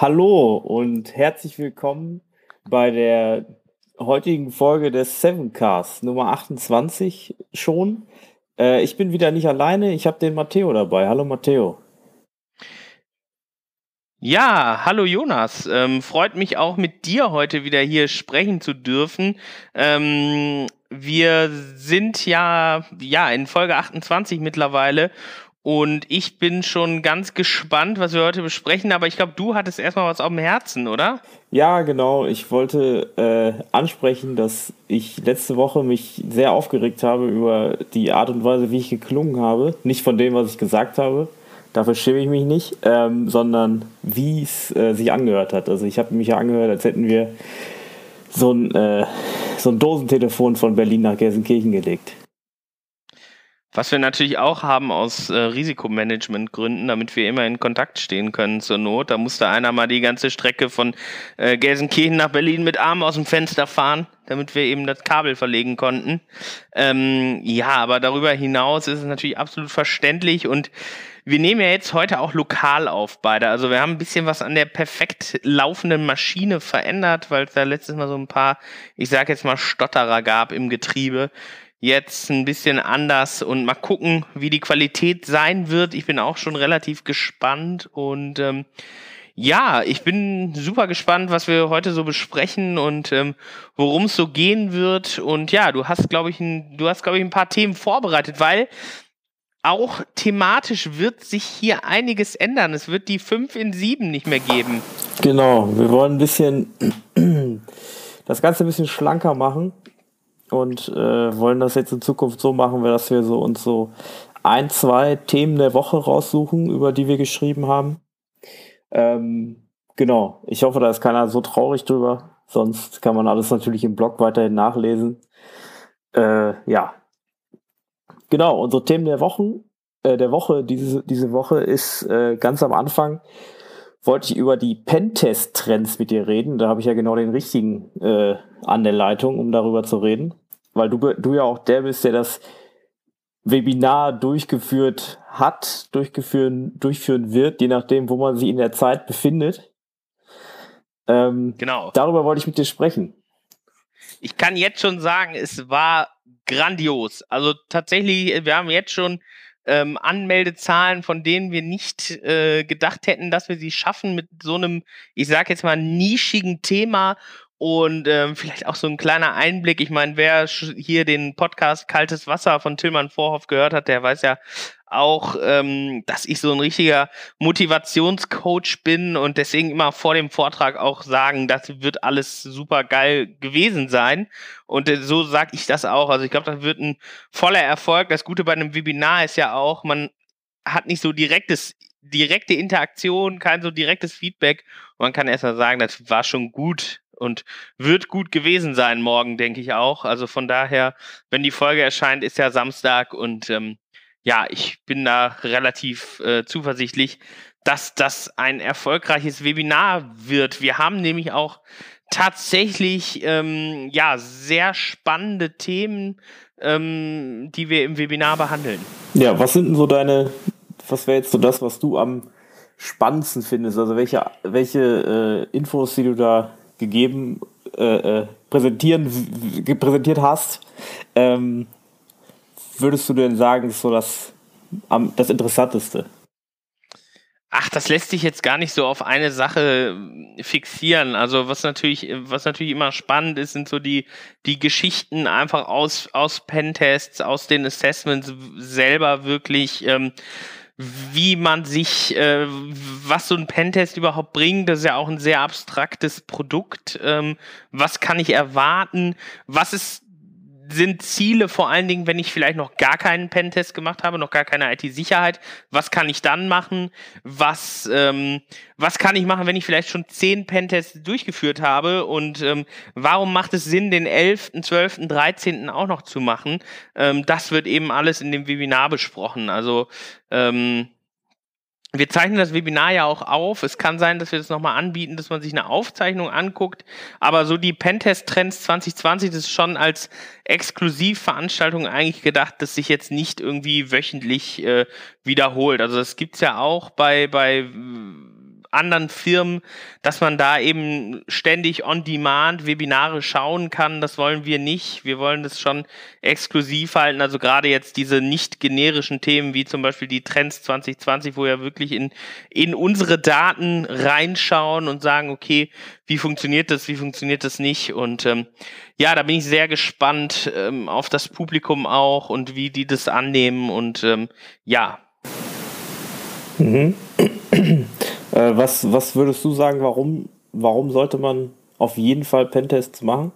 Hallo und herzlich willkommen bei der heutigen Folge des Sevencast, Nummer 28 schon. Äh, ich bin wieder nicht alleine, ich habe den Matteo dabei. Hallo Matteo. Ja, hallo Jonas. Ähm, freut mich auch mit dir heute wieder hier sprechen zu dürfen. Ähm, wir sind ja, ja in Folge 28 mittlerweile und ich bin schon ganz gespannt, was wir heute besprechen, aber ich glaube, du hattest erstmal was auf dem Herzen, oder? Ja, genau. Ich wollte äh, ansprechen, dass ich letzte Woche mich sehr aufgeregt habe über die Art und Weise, wie ich geklungen habe. Nicht von dem, was ich gesagt habe. Dafür schäme ich mich nicht, ähm, sondern wie es äh, sich angehört hat. Also ich habe mich ja angehört, als hätten wir so ein, äh, so ein Dosentelefon von Berlin nach Gelsenkirchen gelegt. Was wir natürlich auch haben aus äh, Risikomanagementgründen, damit wir immer in Kontakt stehen können zur Not. Da musste einer mal die ganze Strecke von äh, Gelsenkirchen nach Berlin mit Arm aus dem Fenster fahren, damit wir eben das Kabel verlegen konnten. Ähm, ja, aber darüber hinaus ist es natürlich absolut verständlich und wir nehmen ja jetzt heute auch lokal auf beide. Also wir haben ein bisschen was an der perfekt laufenden Maschine verändert, weil es da letztes Mal so ein paar, ich sage jetzt mal, Stotterer gab im Getriebe jetzt ein bisschen anders und mal gucken, wie die Qualität sein wird. Ich bin auch schon relativ gespannt und ähm, ja, ich bin super gespannt, was wir heute so besprechen und ähm, worum es so gehen wird. Und ja, du hast, glaube ich, ein, du hast, glaube ich, ein paar Themen vorbereitet, weil auch thematisch wird sich hier einiges ändern. Es wird die 5 in 7 nicht mehr geben. Genau, wir wollen ein bisschen das Ganze ein bisschen schlanker machen und äh, wollen das jetzt in Zukunft so machen, dass wir so uns so ein, zwei Themen der Woche raussuchen, über die wir geschrieben haben. Ähm, genau, ich hoffe, da ist keiner so traurig drüber. Sonst kann man alles natürlich im Blog weiterhin nachlesen. Äh, ja. Genau, unsere Themen der Wochen, äh, der Woche, diese, diese Woche ist äh, ganz am Anfang wollte ich über die Pentest-Trends mit dir reden. Da habe ich ja genau den richtigen äh, an der Leitung, um darüber zu reden weil du, du ja auch der bist, der das Webinar durchgeführt hat, durchgeführen, durchführen wird, je nachdem, wo man sich in der Zeit befindet. Ähm, genau. Darüber wollte ich mit dir sprechen. Ich kann jetzt schon sagen, es war grandios. Also tatsächlich, wir haben jetzt schon ähm, Anmeldezahlen, von denen wir nicht äh, gedacht hätten, dass wir sie schaffen mit so einem, ich sage jetzt mal, nischigen Thema und ähm, vielleicht auch so ein kleiner Einblick. Ich meine, wer hier den Podcast Kaltes Wasser von Tillmann Vorhoff gehört hat, der weiß ja auch, ähm, dass ich so ein richtiger Motivationscoach bin und deswegen immer vor dem Vortrag auch sagen, das wird alles super geil gewesen sein. Und äh, so sage ich das auch. Also ich glaube, das wird ein voller Erfolg. Das Gute bei einem Webinar ist ja auch, man hat nicht so direktes direkte Interaktion, kein so direktes Feedback. man kann erstmal sagen, das war schon gut und wird gut gewesen sein morgen, denke ich auch. Also von daher, wenn die Folge erscheint, ist ja Samstag und ähm, ja, ich bin da relativ äh, zuversichtlich, dass das ein erfolgreiches Webinar wird. Wir haben nämlich auch tatsächlich ähm, ja sehr spannende Themen, ähm, die wir im Webinar behandeln. Ja, was sind denn so deine, was wäre jetzt so das, was du am spannendsten findest? Also welche, welche äh, Infos, die du da gegeben, äh, äh präsentieren, präsentiert hast, ähm, würdest du denn sagen, ist so das, am, das Interessanteste? Ach, das lässt sich jetzt gar nicht so auf eine Sache äh, fixieren. Also was natürlich, was natürlich immer spannend ist, sind so die, die Geschichten einfach aus, aus Pentests, aus den Assessments selber wirklich. Ähm, wie man sich, äh, was so ein Pentest überhaupt bringt. Das ist ja auch ein sehr abstraktes Produkt. Ähm, was kann ich erwarten? Was ist sind Ziele vor allen Dingen, wenn ich vielleicht noch gar keinen Pentest gemacht habe, noch gar keine IT-Sicherheit? Was kann ich dann machen? Was, ähm, was kann ich machen, wenn ich vielleicht schon zehn Pentests durchgeführt habe? Und ähm, warum macht es Sinn, den 11., 12., 13. auch noch zu machen? Ähm, das wird eben alles in dem Webinar besprochen. Also ähm, wir zeichnen das Webinar ja auch auf. Es kann sein, dass wir das nochmal anbieten, dass man sich eine Aufzeichnung anguckt. Aber so die Pentest-Trends 2020, das ist schon als Exklusivveranstaltung eigentlich gedacht, dass sich jetzt nicht irgendwie wöchentlich äh, wiederholt. Also das gibt's ja auch bei, bei anderen Firmen, dass man da eben ständig on demand Webinare schauen kann. Das wollen wir nicht. Wir wollen das schon exklusiv halten. Also gerade jetzt diese nicht generischen Themen wie zum Beispiel die Trends 2020, wo wir wirklich in, in unsere Daten reinschauen und sagen, okay, wie funktioniert das, wie funktioniert das nicht? Und ähm, ja, da bin ich sehr gespannt ähm, auf das Publikum auch und wie die das annehmen. Und ähm, ja, Mhm. Äh, was, was würdest du sagen, warum, warum sollte man auf jeden Fall Pentests machen?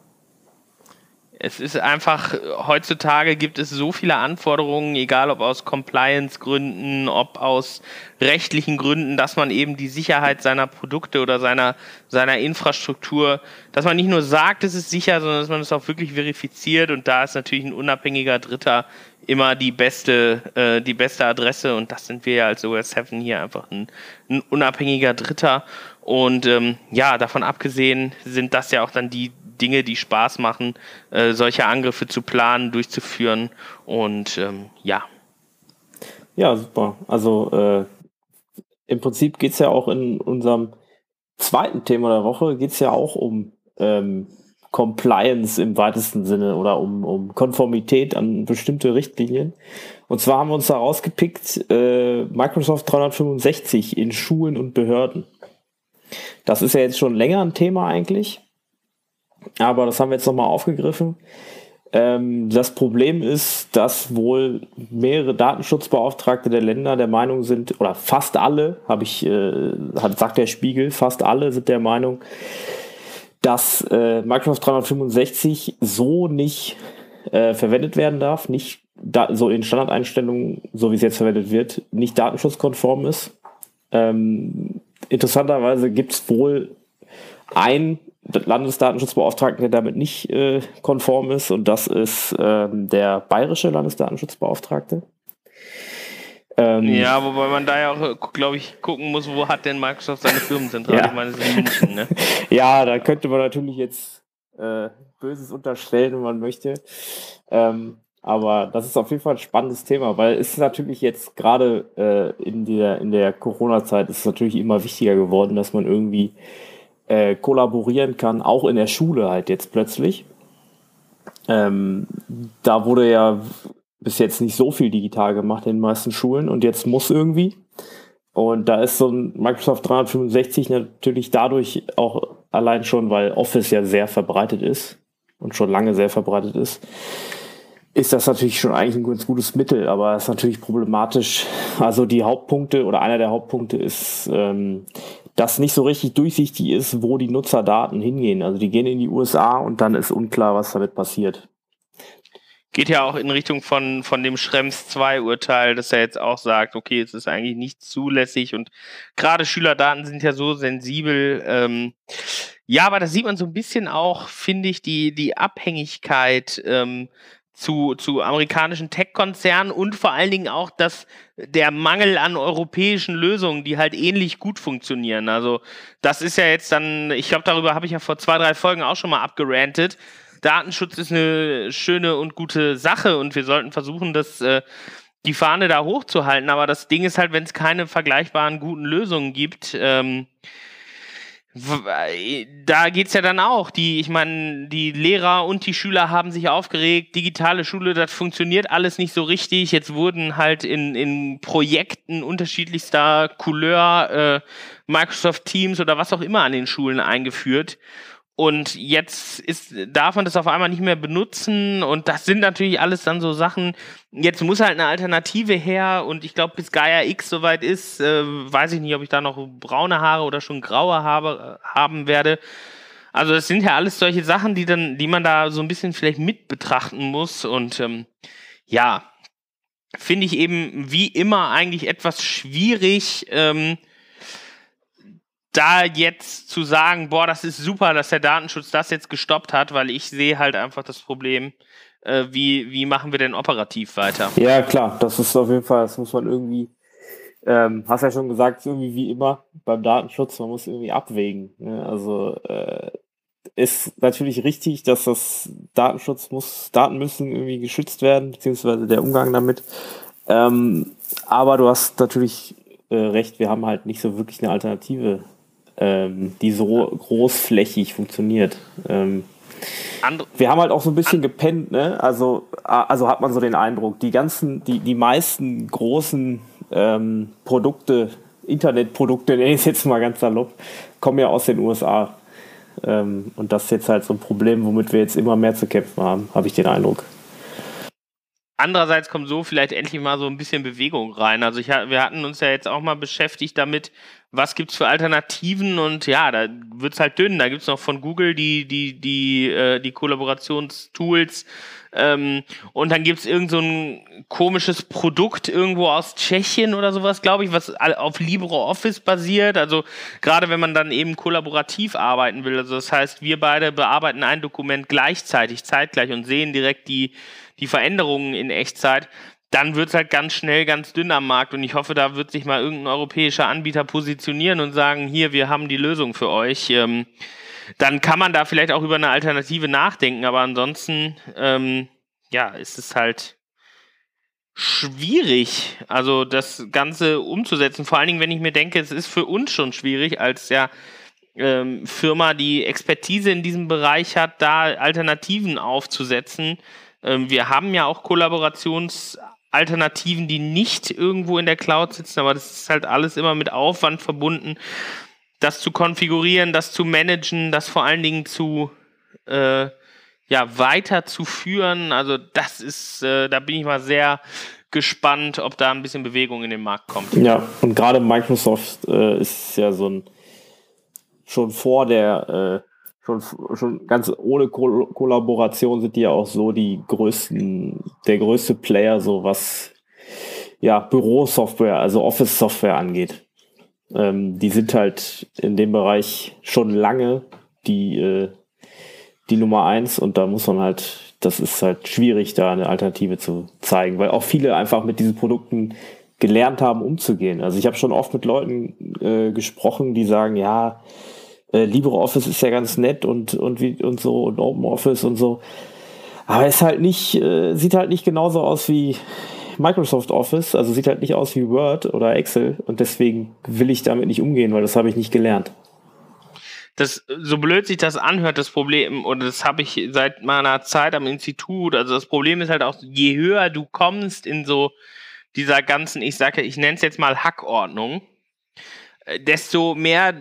Es ist einfach, heutzutage gibt es so viele Anforderungen, egal ob aus Compliance-Gründen, ob aus rechtlichen Gründen, dass man eben die Sicherheit seiner Produkte oder seiner, seiner Infrastruktur, dass man nicht nur sagt, es ist sicher, sondern dass man es auch wirklich verifiziert und da ist natürlich ein unabhängiger Dritter immer die beste, äh, die beste Adresse und das sind wir ja als OS7 hier einfach ein, ein unabhängiger Dritter. Und ähm, ja, davon abgesehen sind das ja auch dann die Dinge, die Spaß machen, äh, solche Angriffe zu planen, durchzuführen und ähm, ja. Ja, super. Also äh, im Prinzip geht es ja auch in unserem zweiten Thema der Woche, geht es ja auch um ähm, Compliance im weitesten Sinne oder um, um Konformität an bestimmte Richtlinien. Und zwar haben wir uns da rausgepickt, äh, Microsoft 365 in Schulen und Behörden. Das ist ja jetzt schon länger ein Thema eigentlich, aber das haben wir jetzt nochmal aufgegriffen. Ähm, das Problem ist, dass wohl mehrere Datenschutzbeauftragte der Länder der Meinung sind, oder fast alle, habe ich, äh, sagt der Spiegel, fast alle sind der Meinung, dass äh, Microsoft 365 so nicht äh, verwendet werden darf, nicht da, so in Standardeinstellungen, so wie es jetzt verwendet wird, nicht datenschutzkonform ist. Ähm, interessanterweise gibt es wohl einen Landesdatenschutzbeauftragten, der damit nicht äh, konform ist, und das ist ähm, der bayerische Landesdatenschutzbeauftragte. Ähm, ja, wobei man da ja auch, glaube ich, gucken muss, wo hat denn Microsoft seine Firmenzentrale? Ja. Ich meine, das ist in München, ne? ja, da könnte man natürlich jetzt äh, Böses unterstellen, wenn man möchte. Ähm, aber das ist auf jeden Fall ein spannendes Thema, weil es ist natürlich jetzt gerade äh, in der, in der Corona-Zeit ist es natürlich immer wichtiger geworden, dass man irgendwie äh, kollaborieren kann, auch in der Schule halt jetzt plötzlich. Ähm, da wurde ja bis jetzt nicht so viel digital gemacht in den meisten Schulen und jetzt muss irgendwie. Und da ist so ein Microsoft 365 natürlich dadurch auch allein schon, weil Office ja sehr verbreitet ist und schon lange sehr verbreitet ist, ist das natürlich schon eigentlich ein ganz gutes Mittel, aber ist natürlich problematisch. Also die Hauptpunkte oder einer der Hauptpunkte ist, ähm, dass nicht so richtig durchsichtig ist, wo die Nutzerdaten hingehen. Also die gehen in die USA und dann ist unklar, was damit passiert geht ja auch in Richtung von, von dem Schrems 2 Urteil, dass er jetzt auch sagt, okay, es ist eigentlich nicht zulässig und gerade Schülerdaten sind ja so sensibel. Ähm, ja, aber da sieht man so ein bisschen auch, finde ich, die, die Abhängigkeit ähm, zu, zu amerikanischen Tech-Konzernen und vor allen Dingen auch das, der Mangel an europäischen Lösungen, die halt ähnlich gut funktionieren. Also das ist ja jetzt dann, ich glaube, darüber habe ich ja vor zwei, drei Folgen auch schon mal abgerantet Datenschutz ist eine schöne und gute Sache und wir sollten versuchen, das äh, die Fahne da hochzuhalten. Aber das Ding ist halt, wenn es keine vergleichbaren guten Lösungen gibt, ähm, da geht's ja dann auch. Die, ich meine, die Lehrer und die Schüler haben sich aufgeregt. Digitale Schule, das funktioniert alles nicht so richtig. Jetzt wurden halt in, in Projekten unterschiedlichster Couleur äh, Microsoft Teams oder was auch immer an den Schulen eingeführt. Und jetzt ist, darf man das auf einmal nicht mehr benutzen. Und das sind natürlich alles dann so Sachen. Jetzt muss halt eine Alternative her. Und ich glaube, bis Gaia X soweit ist, äh, weiß ich nicht, ob ich da noch braune Haare oder schon graue Haare äh, haben werde. Also das sind ja alles solche Sachen, die dann, die man da so ein bisschen vielleicht mit betrachten muss. Und ähm, ja, finde ich eben wie immer eigentlich etwas schwierig. Ähm, da jetzt zu sagen, boah, das ist super, dass der Datenschutz das jetzt gestoppt hat, weil ich sehe halt einfach das Problem, äh, wie, wie machen wir denn operativ weiter? Ja, klar, das ist auf jeden Fall, das muss man irgendwie, ähm, hast ja schon gesagt, irgendwie wie immer beim Datenschutz, man muss irgendwie abwägen. Ne? Also äh, ist natürlich richtig, dass das Datenschutz muss, Daten müssen irgendwie geschützt werden, beziehungsweise der Umgang damit. Ähm, aber du hast natürlich äh, recht, wir haben halt nicht so wirklich eine Alternative, ähm, die so großflächig funktioniert. Ähm, wir haben halt auch so ein bisschen gepennt, ne? Also, also hat man so den Eindruck, die ganzen, die, die meisten großen ähm, Produkte, Internetprodukte, nenne ich es jetzt mal ganz salopp, kommen ja aus den USA. Ähm, und das ist jetzt halt so ein Problem, womit wir jetzt immer mehr zu kämpfen haben, habe ich den Eindruck. Andererseits kommt so vielleicht endlich mal so ein bisschen Bewegung rein. Also ich, wir hatten uns ja jetzt auch mal beschäftigt damit, was gibt es für Alternativen und ja, da wird es halt dünn. Da gibt es noch von Google die, die, die, äh, die Kollaborationstools ähm, und dann gibt es irgend so ein komisches Produkt irgendwo aus Tschechien oder sowas, glaube ich, was auf LibreOffice basiert. Also gerade wenn man dann eben kollaborativ arbeiten will. Also das heißt, wir beide bearbeiten ein Dokument gleichzeitig, zeitgleich und sehen direkt die, die Veränderungen in Echtzeit dann wird es halt ganz schnell ganz dünn am Markt und ich hoffe, da wird sich mal irgendein europäischer Anbieter positionieren und sagen, hier, wir haben die Lösung für euch. Ähm, dann kann man da vielleicht auch über eine Alternative nachdenken, aber ansonsten, ähm, ja, ist es halt schwierig, also das Ganze umzusetzen. Vor allen Dingen, wenn ich mir denke, es ist für uns schon schwierig, als ja ähm, Firma, die Expertise in diesem Bereich hat, da Alternativen aufzusetzen. Ähm, wir haben ja auch Kollaborations Alternativen, die nicht irgendwo in der Cloud sitzen, aber das ist halt alles immer mit Aufwand verbunden, das zu konfigurieren, das zu managen, das vor allen Dingen zu äh, ja, weiterzuführen. Also das ist, äh, da bin ich mal sehr gespannt, ob da ein bisschen Bewegung in den Markt kommt. Ja, und gerade Microsoft äh, ist ja so ein schon vor der äh, schon, schon ganz ohne Ko Kollaboration sind die ja auch so die größten, der größte Player, so was ja Bürosoftware, also Office-Software angeht. Ähm, die sind halt in dem Bereich schon lange die, äh, die Nummer eins und da muss man halt, das ist halt schwierig, da eine Alternative zu zeigen, weil auch viele einfach mit diesen Produkten gelernt haben, umzugehen. Also ich habe schon oft mit Leuten äh, gesprochen, die sagen, ja, äh, LibreOffice ist ja ganz nett und, und, wie, und so und OpenOffice und so. Aber ist halt nicht, äh, sieht halt nicht genauso aus wie Microsoft Office, also sieht halt nicht aus wie Word oder Excel und deswegen will ich damit nicht umgehen, weil das habe ich nicht gelernt. Das, so blöd sich das anhört, das Problem, und das habe ich seit meiner Zeit am Institut, also das Problem ist halt auch, je höher du kommst in so dieser ganzen, ich sage, ich nenne es jetzt mal Hackordnung, äh, desto mehr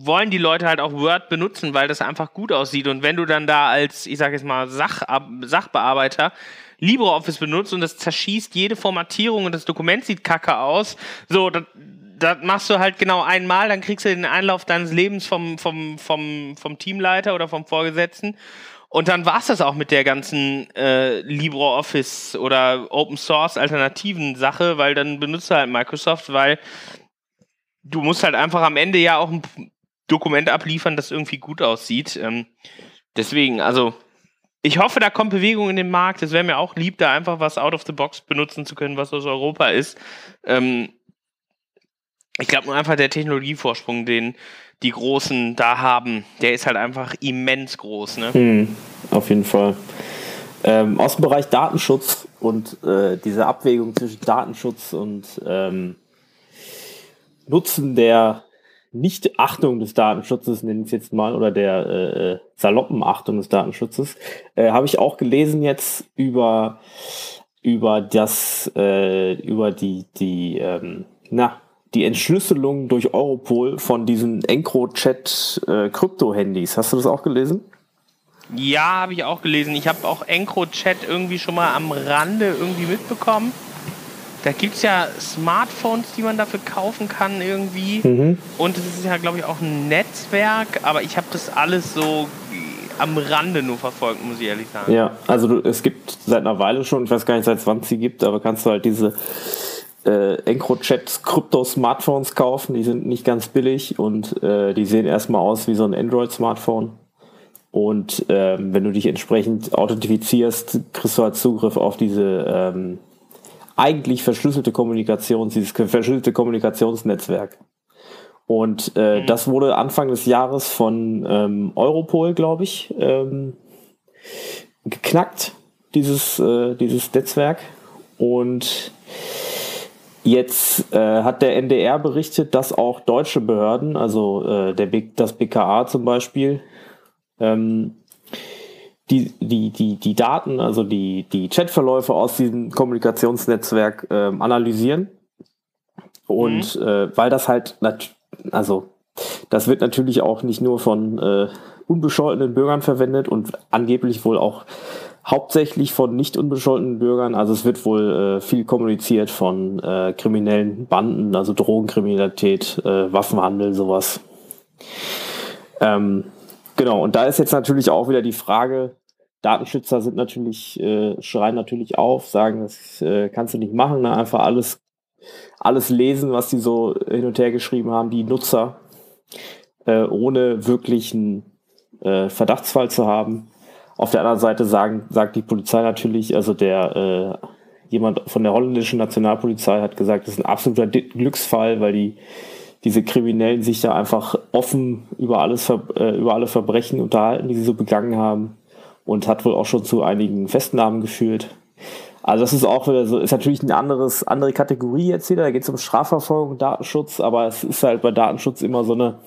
wollen die Leute halt auch Word benutzen, weil das einfach gut aussieht. Und wenn du dann da als, ich sage jetzt mal, Sach, Sachbearbeiter LibreOffice benutzt und das zerschießt jede Formatierung und das Dokument sieht kacke aus, so, das, das machst du halt genau einmal, dann kriegst du den Einlauf deines Lebens vom, vom, vom, vom Teamleiter oder vom Vorgesetzten. Und dann war es das auch mit der ganzen äh, LibreOffice oder Open Source Alternativen Sache, weil dann benutzt du halt Microsoft, weil du musst halt einfach am Ende ja auch Dokument abliefern, das irgendwie gut aussieht. Ähm, deswegen, also ich hoffe, da kommt Bewegung in den Markt. Es wäre mir auch lieb, da einfach was out of the box benutzen zu können, was aus Europa ist. Ähm, ich glaube nur einfach der Technologievorsprung, den die Großen da haben, der ist halt einfach immens groß. Ne? Hm, auf jeden Fall. Ähm, aus dem Bereich Datenschutz und äh, diese Abwägung zwischen Datenschutz und ähm, Nutzen der nicht-Achtung des Datenschutzes, nenne ich es jetzt mal, oder der äh, äh, saloppen Achtung des Datenschutzes, äh, habe ich auch gelesen jetzt über, über das, äh, über die, die, ähm, na, die Entschlüsselung durch Europol von diesen EncroChat äh. Hast du das auch gelesen? Ja, habe ich auch gelesen. Ich habe auch EncroChat irgendwie schon mal am Rande irgendwie mitbekommen. Da gibt es ja Smartphones, die man dafür kaufen kann irgendwie. Mhm. Und es ist ja, glaube ich, auch ein Netzwerk, aber ich habe das alles so am Rande nur verfolgt, muss ich ehrlich sagen. Ja, also du, es gibt seit einer Weile schon, ich weiß gar nicht, seit wann es sie gibt, aber kannst du halt diese äh, EncroChat Krypto-Smartphones kaufen. Die sind nicht ganz billig und äh, die sehen erstmal aus wie so ein Android-Smartphone. Und ähm, wenn du dich entsprechend authentifizierst, kriegst du halt Zugriff auf diese ähm, eigentlich verschlüsselte Kommunikation, dieses verschlüsselte Kommunikationsnetzwerk. Und äh, mhm. das wurde Anfang des Jahres von ähm, Europol, glaube ich, ähm, geknackt, dieses, äh, dieses Netzwerk. Und Jetzt äh, hat der NDR berichtet, dass auch deutsche Behörden, also äh, der B das BKA zum Beispiel, ähm, die, die, die, die Daten, also die, die Chatverläufe aus diesem Kommunikationsnetzwerk ähm, analysieren. Und mhm. äh, weil das halt, also das wird natürlich auch nicht nur von äh, unbescholtenen Bürgern verwendet und angeblich wohl auch hauptsächlich von nicht unbescholtenen Bürgern. Also es wird wohl äh, viel kommuniziert von äh, kriminellen Banden, also Drogenkriminalität, äh, Waffenhandel, sowas. Ähm, genau, und da ist jetzt natürlich auch wieder die Frage, Datenschützer sind natürlich, äh, schreien natürlich auf, sagen, das äh, kannst du nicht machen, ne? einfach alles, alles lesen, was die so hin und her geschrieben haben, die Nutzer, äh, ohne wirklich einen äh, Verdachtsfall zu haben. Auf der anderen Seite sagen, sagt die Polizei natürlich, also der äh, jemand von der holländischen Nationalpolizei hat gesagt, das ist ein absoluter Glücksfall, weil die diese Kriminellen sich da einfach offen über alles äh, über alle Verbrechen unterhalten, die sie so begangen haben und hat wohl auch schon zu einigen Festnahmen geführt. Also das ist auch wieder so, ist natürlich eine anderes, andere Kategorie jetzt wieder. Da geht es um Strafverfolgung, Datenschutz, aber es ist halt bei Datenschutz immer so eine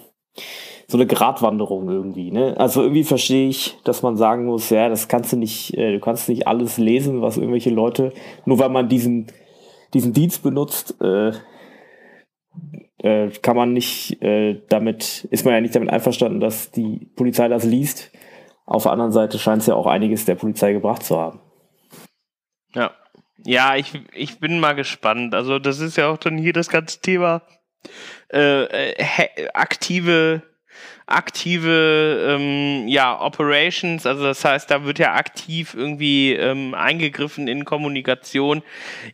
so eine Gratwanderung irgendwie. Ne? Also irgendwie verstehe ich, dass man sagen muss, ja, das kannst du nicht, äh, du kannst nicht alles lesen, was irgendwelche Leute, nur weil man diesen, diesen Dienst benutzt, äh, äh, kann man nicht äh, damit, ist man ja nicht damit einverstanden, dass die Polizei das liest. Auf der anderen Seite scheint es ja auch einiges der Polizei gebracht zu haben. Ja. Ja, ich, ich bin mal gespannt. Also, das ist ja auch dann hier das ganze Thema äh, äh aktive aktive ähm, ja, Operations, also das heißt, da wird ja aktiv irgendwie ähm, eingegriffen in Kommunikation.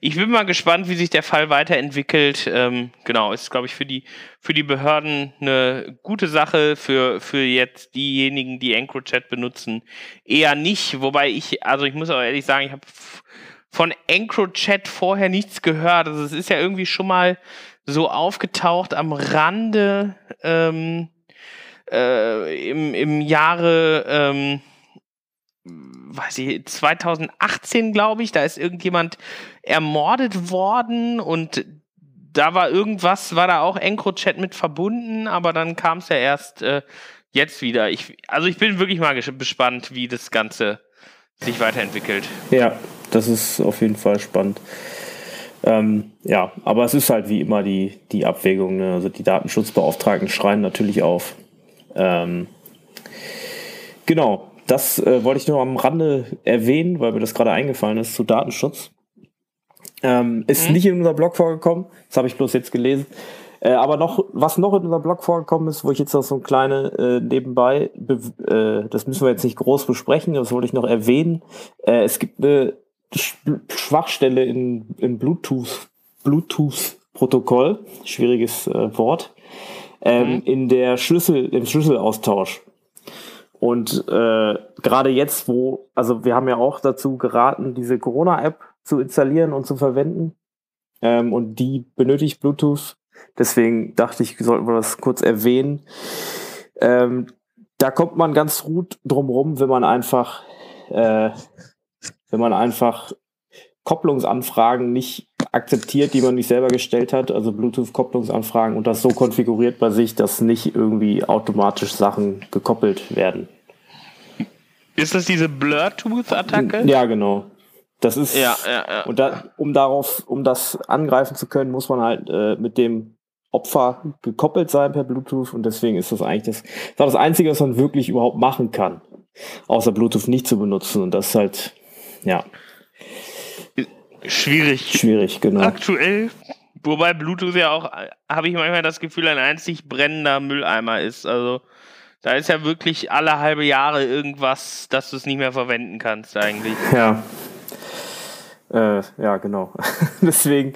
Ich bin mal gespannt, wie sich der Fall weiterentwickelt. Ähm, genau, ist, glaube ich, für die, für die Behörden eine gute Sache, für, für jetzt diejenigen, die EncroChat benutzen, eher nicht. Wobei ich, also ich muss auch ehrlich sagen, ich habe von EncroChat vorher nichts gehört. Also es ist ja irgendwie schon mal so aufgetaucht am Rande ähm, äh, im, im Jahre, ähm, weiß ich, 2018, glaube ich, da ist irgendjemand ermordet worden und da war irgendwas, war da auch EncroChat mit verbunden, aber dann kam es ja erst äh, jetzt wieder. Ich, also ich bin wirklich mal gespannt, wie das Ganze sich weiterentwickelt. Ja, das ist auf jeden Fall spannend. Ähm, ja, aber es ist halt wie immer die, die Abwägung. Ne? Also die Datenschutzbeauftragten schreien natürlich auf. Ähm, genau, das äh, wollte ich nur am Rande erwähnen, weil mir das gerade eingefallen ist zu Datenschutz. Ähm, ist mhm. nicht in unser Blog vorgekommen, das habe ich bloß jetzt gelesen. Äh, aber noch, was noch in unserem Blog vorgekommen ist, wo ich jetzt noch so ein kleine äh, nebenbei, äh, das müssen wir jetzt nicht groß besprechen, das wollte ich noch erwähnen. Äh, es gibt eine Schwachstelle in, in Bluetooth, Bluetooth-Protokoll, schwieriges äh, Wort, ähm, mhm. in der Schlüssel, im Schlüsselaustausch. Und äh, gerade jetzt, wo, also wir haben ja auch dazu geraten, diese Corona-App zu installieren und zu verwenden. Ähm, und die benötigt Bluetooth. Deswegen dachte ich, sollten wir das kurz erwähnen. Ähm, da kommt man ganz gut drumrum, wenn man einfach, äh, wenn man einfach Kopplungsanfragen nicht akzeptiert, die man nicht selber gestellt hat, also Bluetooth-Kopplungsanfragen und das so konfiguriert bei sich, dass nicht irgendwie automatisch Sachen gekoppelt werden. Ist das diese Blurtooth-Attacke? Ja, genau. Das ist ja, ja, ja. und da, um darauf, um das angreifen zu können, muss man halt äh, mit dem Opfer gekoppelt sein per Bluetooth und deswegen ist das eigentlich das, das, das Einzige, was man wirklich überhaupt machen kann, außer Bluetooth nicht zu benutzen und das ist halt, ja. Schwierig. Schwierig, genau. Aktuell, wobei Bluetooth ja auch, habe ich manchmal das Gefühl, ein einzig brennender Mülleimer ist. Also da ist ja wirklich alle halbe Jahre irgendwas, dass du es nicht mehr verwenden kannst eigentlich. Ja. Äh, ja, genau. Deswegen,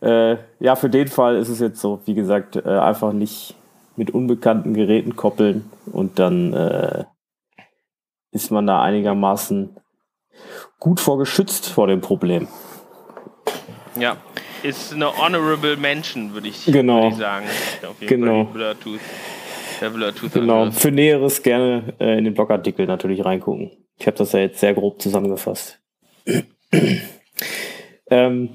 äh, ja, für den Fall ist es jetzt so, wie gesagt, äh, einfach nicht mit unbekannten Geräten koppeln und dann äh, ist man da einigermaßen gut vorgeschützt vor dem Problem. Ja, ist eine honorable Mention, würde ich, genau. würd ich sagen. Auf jeden genau. Fall. Der Bluetooth genau. Für Näheres gerne äh, in den Blogartikel natürlich reingucken. Ich habe das ja jetzt sehr grob zusammengefasst. ähm,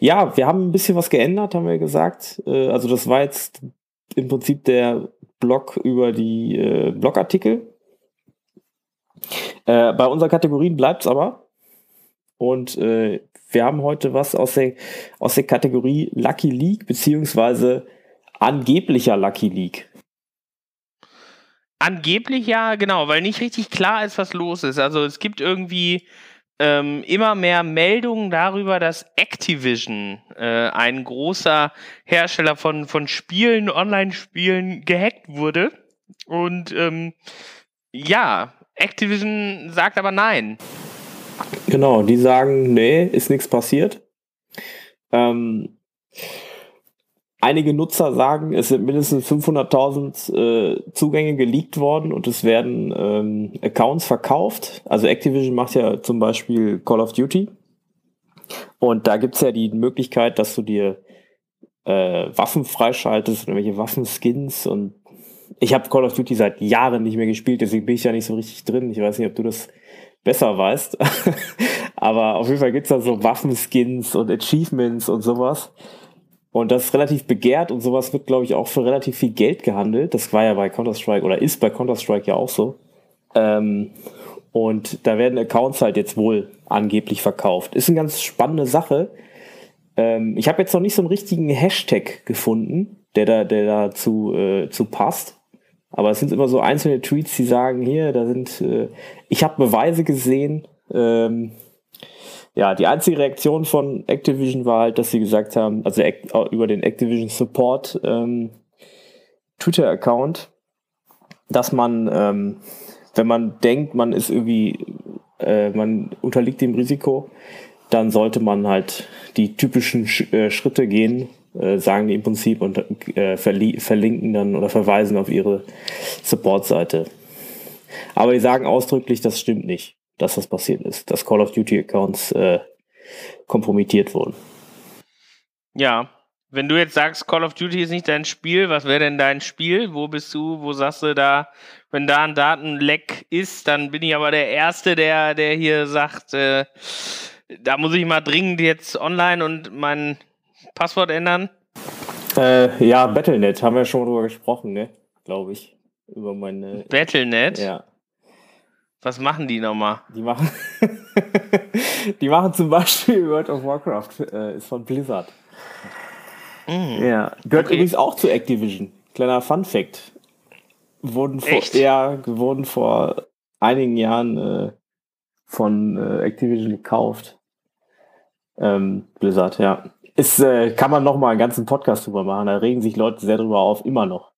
Ja, wir haben ein bisschen was geändert, haben wir gesagt. Äh, also das war jetzt im Prinzip der Blog über die äh, Blogartikel. Äh, bei unseren Kategorien bleibt es aber. Und äh, wir haben heute was aus der, aus der Kategorie Lucky League, beziehungsweise angeblicher Lucky League. Angeblich ja, genau, weil nicht richtig klar ist, was los ist. Also es gibt irgendwie ähm, immer mehr Meldungen darüber, dass Activision, äh, ein großer Hersteller von, von Spielen, Online-Spielen, gehackt wurde. Und ähm, ja, Activision sagt aber nein. Genau, die sagen, nee, ist nichts passiert. Ähm, einige Nutzer sagen, es sind mindestens 500.000 äh, Zugänge geleakt worden und es werden ähm, Accounts verkauft. Also Activision macht ja zum Beispiel Call of Duty. Und da gibt's ja die Möglichkeit, dass du dir äh, Waffen freischaltest oder welche Waffenskins und ich habe Call of Duty seit Jahren nicht mehr gespielt, deswegen bin ich ja nicht so richtig drin. Ich weiß nicht, ob du das besser weißt. Aber auf jeden Fall gibt's da so Waffenskins und Achievements und sowas. Und das ist relativ begehrt und sowas wird, glaube ich, auch für relativ viel Geld gehandelt. Das war ja bei Counter-Strike oder ist bei Counter-Strike ja auch so. Ähm, und da werden Accounts halt jetzt wohl angeblich verkauft. Ist eine ganz spannende Sache. Ähm, ich habe jetzt noch nicht so einen richtigen Hashtag gefunden, der da, der dazu äh, zu passt. Aber es sind immer so einzelne Tweets, die sagen, hier, da sind, äh, ich habe Beweise gesehen. Ähm, ja, die einzige Reaktion von Activision war halt, dass sie gesagt haben, also über den Activision Support ähm, Twitter-Account, dass man, ähm, wenn man denkt, man ist irgendwie, äh, man unterliegt dem Risiko, dann sollte man halt die typischen Sch äh, Schritte gehen, äh, sagen die im Prinzip und äh, verlinken dann oder verweisen auf ihre Support-Seite. Aber die sagen ausdrücklich, das stimmt nicht, dass das passiert ist, dass Call of Duty-Accounts äh, kompromittiert wurden. Ja, wenn du jetzt sagst, Call of Duty ist nicht dein Spiel, was wäre denn dein Spiel? Wo bist du? Wo sagst du da, wenn da ein Datenleck ist, dann bin ich aber der Erste, der, der hier sagt, äh, da muss ich mal dringend jetzt online und mein Passwort ändern? Äh, ja, Battlenet, haben wir schon drüber gesprochen, ne? Glaube ich. Über meine. Battlenet? Ja. Was machen die nochmal? Die machen. die machen zum Beispiel World of Warcraft, äh, ist von Blizzard. Mm. Ja. Gehört okay. übrigens auch zu Activision. Kleiner Fun Fact. Wurden vor, Echt? Ja, wurden vor einigen Jahren äh, von äh, Activision gekauft. Ähm, Blizzard, ja. Ist, äh, kann man noch mal einen ganzen Podcast drüber machen. Da regen sich Leute sehr drüber auf, immer noch.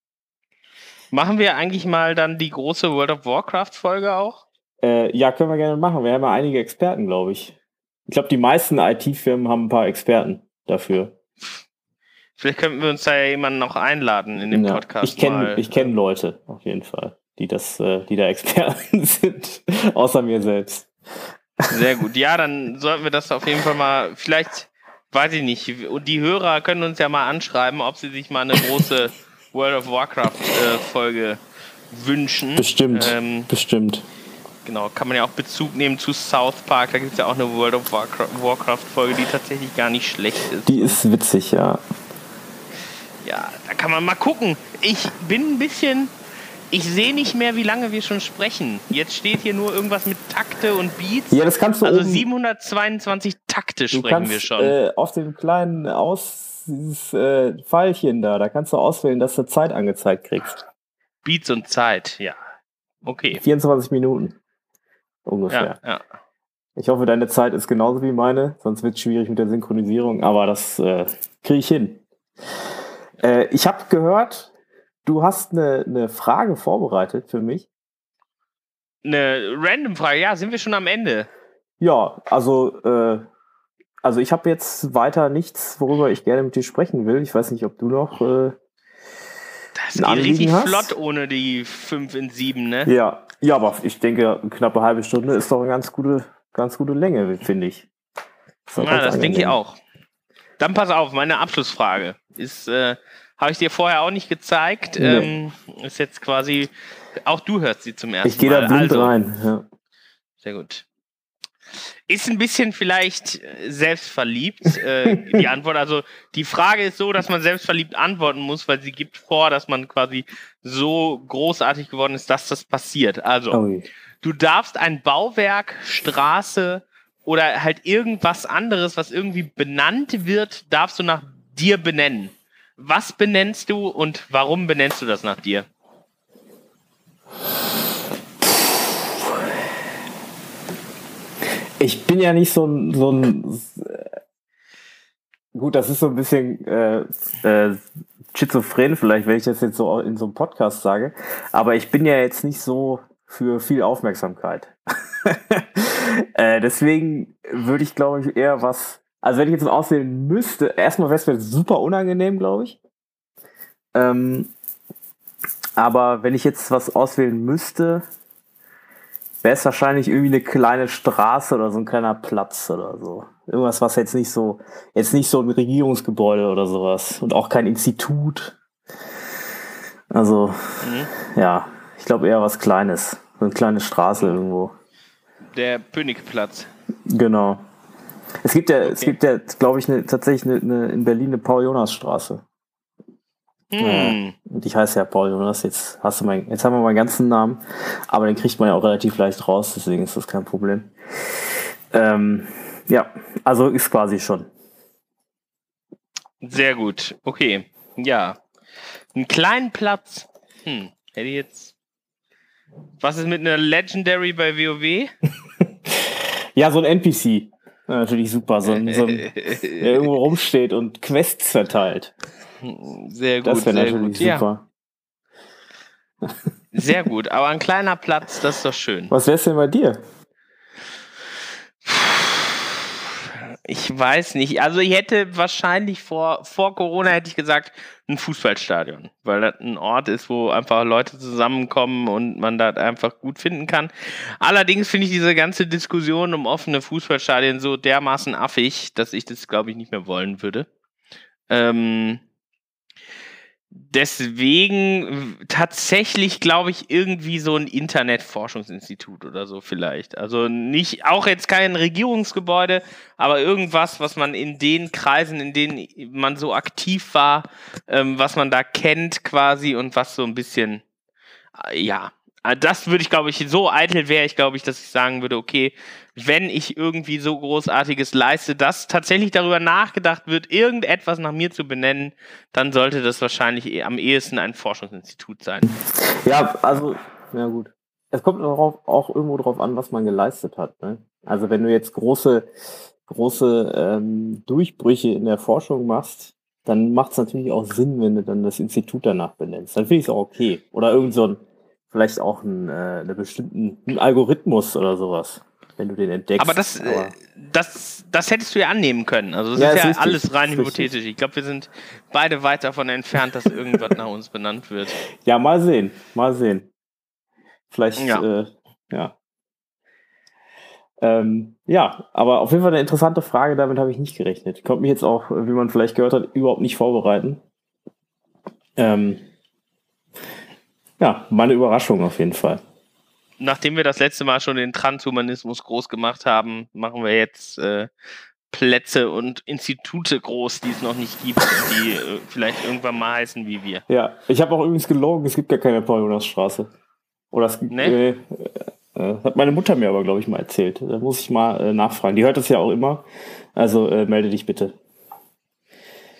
Machen wir eigentlich mal dann die große World of Warcraft-Folge auch? Äh, ja, können wir gerne machen. Wir haben ja einige Experten, glaube ich. Ich glaube, die meisten IT-Firmen haben ein paar Experten dafür. Vielleicht könnten wir uns da ja jemanden noch einladen in dem ja, Podcast. Ich kenne ich kenn Leute, auf jeden Fall, die das, äh, die da Experten sind, außer mir selbst. Sehr gut. Ja, dann sollten wir das auf jeden Fall mal, vielleicht, weiß ich nicht, und die Hörer können uns ja mal anschreiben, ob sie sich mal eine große World of Warcraft äh, Folge wünschen. Bestimmt. Ähm, bestimmt. Genau, kann man ja auch Bezug nehmen zu South Park. Da gibt es ja auch eine World of Warcraft Folge, die tatsächlich gar nicht schlecht ist. Die ist witzig, ja. Ja, da kann man mal gucken. Ich bin ein bisschen ich sehe nicht mehr, wie lange wir schon sprechen. Jetzt steht hier nur irgendwas mit Takte und Beats. Ja, das kannst du Also 722 Takte sprechen kannst, wir schon. Äh, auf dem kleinen Aus dieses äh, Pfeilchen da, da kannst du auswählen, dass du Zeit angezeigt kriegst. Beats und Zeit, ja. Okay. 24 Minuten ungefähr. Ja, ja. Ich hoffe, deine Zeit ist genauso wie meine, sonst wird es schwierig mit der Synchronisierung, aber das äh, kriege ich hin. Äh, ich habe gehört, Du hast eine, eine Frage vorbereitet für mich. Eine random Frage, ja, sind wir schon am Ende? Ja, also, äh, also ich habe jetzt weiter nichts, worüber ich gerne mit dir sprechen will. Ich weiß nicht, ob du noch. Äh, das geht richtig hast. flott ohne die 5 in 7, ne? Ja, ja, aber ich denke, eine knappe halbe Stunde ist doch eine ganz gute, ganz gute Länge, finde ich. Das ja, das denke ich auch. Dann pass auf, meine Abschlussfrage ist, äh, habe ich dir vorher auch nicht gezeigt. Nee. Ähm, ist jetzt quasi, auch du hörst sie zum ersten Mal. Ich gehe da blind also, rein. Ja. Sehr gut. Ist ein bisschen vielleicht äh, selbstverliebt, äh, die Antwort. Also die Frage ist so, dass man selbstverliebt antworten muss, weil sie gibt vor, dass man quasi so großartig geworden ist, dass das passiert. Also, oh du darfst ein Bauwerk, Straße oder halt irgendwas anderes, was irgendwie benannt wird, darfst du nach dir benennen. Was benennst du und warum benennst du das nach dir? Ich bin ja nicht so ein, so ein gut, das ist so ein bisschen äh, äh, schizophren vielleicht, wenn ich das jetzt so in so einem Podcast sage, aber ich bin ja jetzt nicht so für viel Aufmerksamkeit. äh, deswegen würde ich, glaube ich, eher was, also wenn ich jetzt auswählen müsste, erstmal wäre es super unangenehm, glaube ich. Ähm, aber wenn ich jetzt was auswählen müsste, wäre es wahrscheinlich irgendwie eine kleine Straße oder so ein kleiner Platz oder so. Irgendwas, was jetzt nicht so, jetzt nicht so ein Regierungsgebäude oder sowas und auch kein Institut. Also, mhm. ja, ich glaube eher was Kleines. So eine kleine Straße irgendwo. Der Pönigplatz. Genau. Es gibt ja, okay. es gibt ja, glaube ich, eine, tatsächlich eine, eine, in Berlin eine Paul-Jonas-Straße. Hm. Und ich heiße ja Paul Jonas, jetzt hast du mein, jetzt haben wir meinen ganzen Namen, aber den kriegt man ja auch relativ leicht raus, deswegen ist das kein Problem. Ähm, ja, also ist quasi schon. Sehr gut, okay. Ja. Einen kleinen Platz. Hm, hätte ich jetzt. Was ist mit einer Legendary bei WoW? ja, so ein NPC. Ja, natürlich super, so ein, so ein der irgendwo rumsteht und Quests verteilt. Sehr gut. Das wäre natürlich gut. super. Ja. Sehr gut, aber ein kleiner Platz, das ist doch schön. Was wär's denn bei dir? Ich weiß nicht. Also ich hätte wahrscheinlich vor, vor Corona hätte ich gesagt, ein Fußballstadion, weil das ein Ort ist, wo einfach Leute zusammenkommen und man das einfach gut finden kann. Allerdings finde ich diese ganze Diskussion um offene Fußballstadien so dermaßen affig, dass ich das, glaube ich, nicht mehr wollen würde. Ähm, deswegen tatsächlich, glaube ich, irgendwie so ein Internetforschungsinstitut oder so vielleicht. Also nicht, auch jetzt kein Regierungsgebäude, aber irgendwas, was man in den Kreisen, in denen man so aktiv war, ähm, was man da kennt quasi und was so ein bisschen, äh, ja, das würde ich, glaube ich, so eitel wäre ich, glaube ich, dass ich sagen würde, okay, wenn ich irgendwie so Großartiges leiste, dass tatsächlich darüber nachgedacht wird, irgendetwas nach mir zu benennen, dann sollte das wahrscheinlich eh am ehesten ein Forschungsinstitut sein. Ja, also, ja gut. Es kommt darauf, auch irgendwo drauf an, was man geleistet hat. Ne? Also wenn du jetzt große, große ähm, Durchbrüche in der Forschung machst, dann macht es natürlich auch Sinn, wenn du dann das Institut danach benennst. Dann finde ich es auch okay. Oder irgend so ein, vielleicht auch ein, äh, einen bestimmten einen Algorithmus oder sowas wenn du den entdeckst. Aber das, äh, aber das, das hättest du ja annehmen können. Also das ja, ist ja richtig, alles rein hypothetisch. Ich glaube, wir sind beide weit davon entfernt, dass irgendwas nach uns benannt wird. Ja, mal sehen, mal sehen. Vielleicht, ja. Äh, ja. Ähm, ja, aber auf jeden Fall eine interessante Frage, damit habe ich nicht gerechnet. Ich konnte mich jetzt auch, wie man vielleicht gehört hat, überhaupt nicht vorbereiten. Ähm, ja, meine Überraschung auf jeden Fall nachdem wir das letzte Mal schon den Transhumanismus groß gemacht haben, machen wir jetzt äh, Plätze und Institute groß, die es noch nicht gibt, die äh, vielleicht irgendwann mal heißen wie wir. Ja, ich habe auch übrigens gelogen, es gibt gar keine Paul-Jonas-Straße. Oder es gibt. Nee? Äh, äh, hat meine Mutter mir aber, glaube ich, mal erzählt. Da muss ich mal äh, nachfragen. Die hört das ja auch immer. Also äh, melde dich bitte.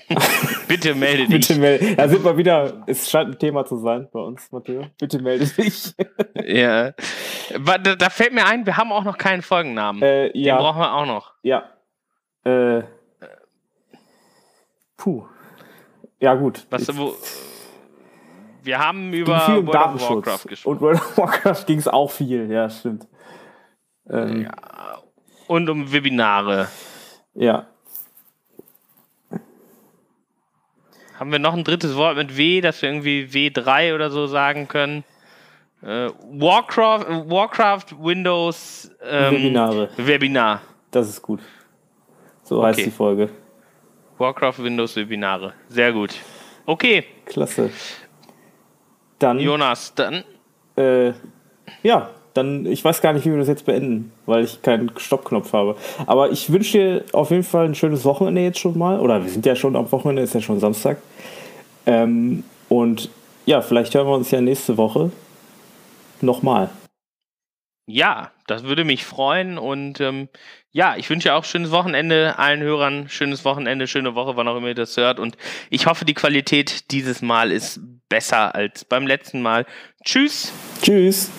Bitte melde dich. Bitte melde. Da sind wir wieder, es scheint ein Thema zu sein bei uns, Matteo. Bitte melde dich. ja. Da, da, fällt mir ein, wir haben auch noch keinen Folgennamen. Äh, ja. Den brauchen wir auch noch. Ja. Äh. Puh. Ja, gut. Was, wo, wir haben über World of Warcraft gesprochen. Und World of Warcraft ging es auch viel, ja, stimmt. Ähm, ja. Und um Webinare. Ja. Haben wir noch ein drittes Wort mit W, dass wir irgendwie W3 oder so sagen können? Äh, Warcraft, Warcraft Windows ähm, Webinare. Webinar. Das ist gut. So okay. heißt die Folge. Warcraft Windows Webinare. Sehr gut. Okay. Klasse. Dann. Jonas, dann. Äh, ja, dann, ich weiß gar nicht, wie wir das jetzt beenden, weil ich keinen Stoppknopf habe. Aber ich wünsche dir auf jeden Fall ein schönes Wochenende jetzt schon mal. Oder wir sind ja schon am Wochenende, ist ja schon Samstag. Ähm, und ja, vielleicht hören wir uns ja nächste Woche nochmal. Ja, das würde mich freuen und ähm, ja, ich wünsche auch schönes Wochenende allen Hörern, schönes Wochenende, schöne Woche, wann auch immer ihr das hört und ich hoffe, die Qualität dieses Mal ist besser als beim letzten Mal. Tschüss. Tschüss.